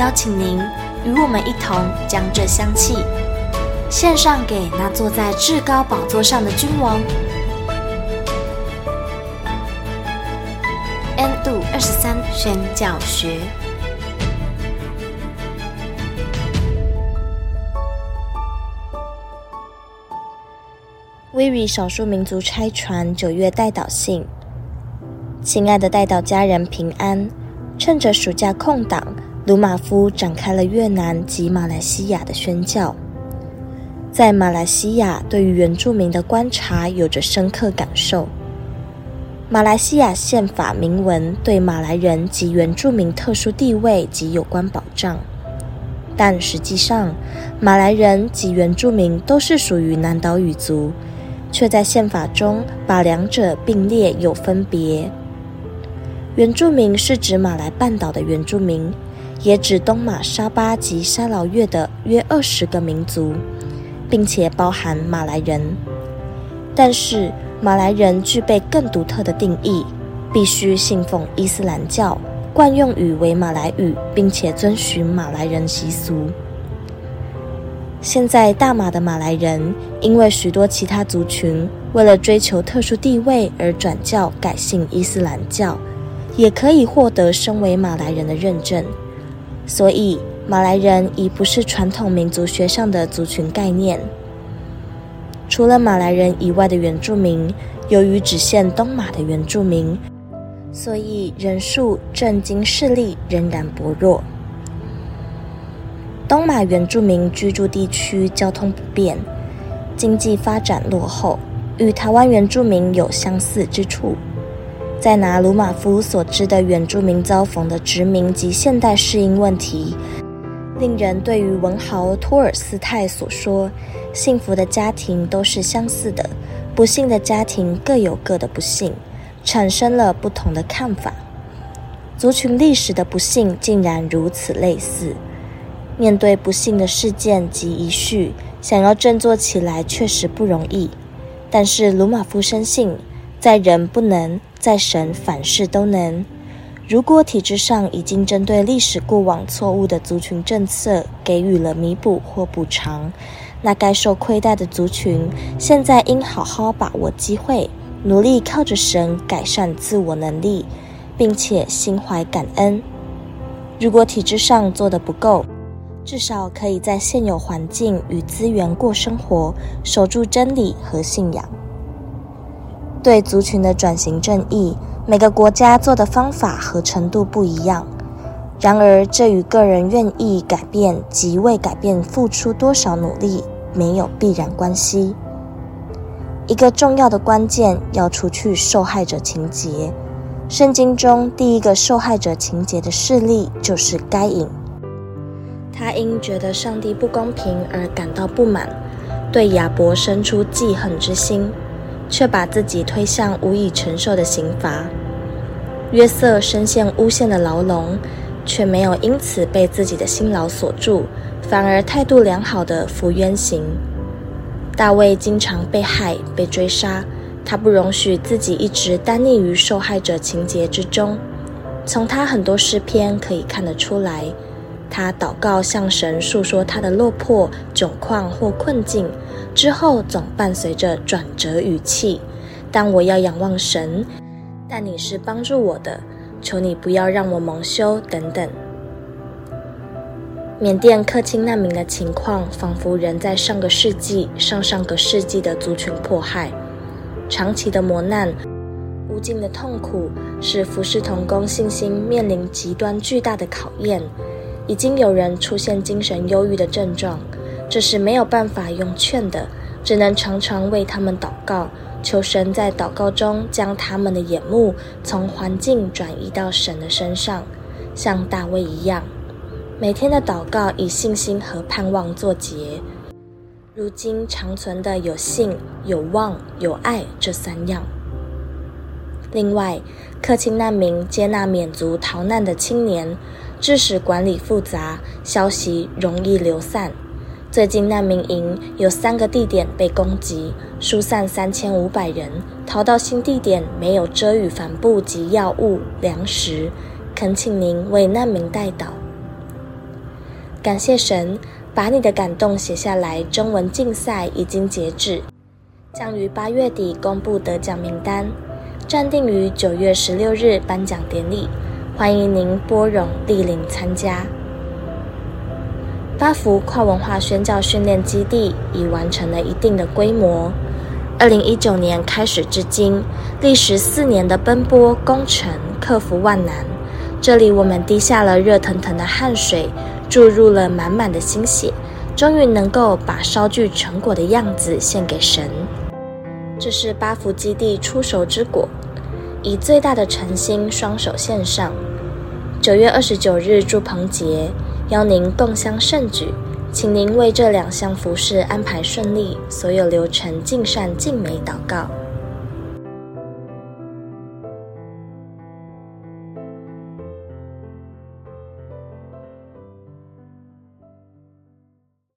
邀请您与我们一同将这香气献上给那坐在至高宝座上的君王。N 度二十三宣教学。WIRI 少数民族拆船九月代祷信，亲爱的代祷家人平安。趁着暑假空档，鲁马夫展开了越南及马来西亚的宣教。在马来西亚，对于原住民的观察有着深刻感受。马来西亚宪法明文对马来人及原住民特殊地位及有关保障，但实际上，马来人及原住民都是属于南岛语族。却在宪法中把两者并列有分别。原住民是指马来半岛的原住民，也指东马沙巴及沙劳越的约二十个民族，并且包含马来人。但是马来人具备更独特的定义，必须信奉伊斯兰教，惯用语为马来语，并且遵循马来人习俗。现在大马的马来人，因为许多其他族群为了追求特殊地位而转教改信伊斯兰教，也可以获得身为马来人的认证。所以马来人已不是传统民族学上的族群概念。除了马来人以外的原住民，由于只限东马的原住民，所以人数、政经势力仍然薄弱。东马原住民居住地区交通不便，经济发展落后，与台湾原住民有相似之处。再拿鲁马夫所知的原住民遭逢的殖民及现代适应问题，令人对于文豪托尔斯泰所说“幸福的家庭都是相似的，不幸的家庭各有各的不幸”，产生了不同的看法。族群历史的不幸竟然如此类似。面对不幸的事件及遗绪，想要振作起来确实不容易。但是鲁马夫深信，在人不能，在神凡事都能。如果体制上已经针对历史过往错误的族群政策给予了弥补或补偿，那该受亏待的族群现在应好好把握机会，努力靠着神改善自我能力，并且心怀感恩。如果体制上做得不够，至少可以在现有环境与资源过生活，守住真理和信仰。对族群的转型正义，每个国家做的方法和程度不一样。然而，这与个人愿意改变及为改变付出多少努力没有必然关系。一个重要的关键要除去受害者情节。圣经中第一个受害者情节的事例就是该隐。他因觉得上帝不公平而感到不满，对亚伯生出记恨之心，却把自己推向无以承受的刑罚。约瑟身陷诬陷的牢笼，却没有因此被自己的辛劳所住，反而态度良好的服冤刑。大卫经常被害、被追杀，他不容许自己一直单溺于受害者情结之中。从他很多诗篇可以看得出来。他祷告向神诉说他的落魄、窘况或困境，之后总伴随着转折语气。但我要仰望神，但你是帮助我的，求你不要让我蒙羞等等。缅甸克钦难民的情况，仿佛人在上个世纪、上上个世纪的族群迫害，长期的磨难、无尽的痛苦，使服侍同工信心面临极端巨大的考验。已经有人出现精神忧郁的症状，这是没有办法用劝的，只能常常为他们祷告，求神在祷告中将他们的眼目从环境转移到神的身上，像大卫一样，每天的祷告以信心和盼望作结。如今长存的有信、有望、有爱这三样。另外，克钦难民接纳缅族逃难的青年，致使管理复杂，消息容易流散。最近难民营有三个地点被攻击，疏散三千五百人，逃到新地点没有遮雨帆布及药物、粮食，恳请您为难民代祷。感谢神。把你的感动写下来。征文竞赛已经截止，将于八月底公布得奖名单，暂定于九月十六日颁奖典礼，欢迎您拨冗莅临参加。八福跨文化宣教训练基地已完成了一定的规模，二零一九年开始至今，历时四年的奔波工程，克服万难，这里我们滴下了热腾腾的汗水。注入了满满的心血，终于能够把烧聚成果的样子献给神。这是八福基地出熟之果，以最大的诚心双手献上。九月二十九日祝棚节，邀您共襄盛举，请您为这两项服饰安排顺利，所有流程尽善尽美祷告。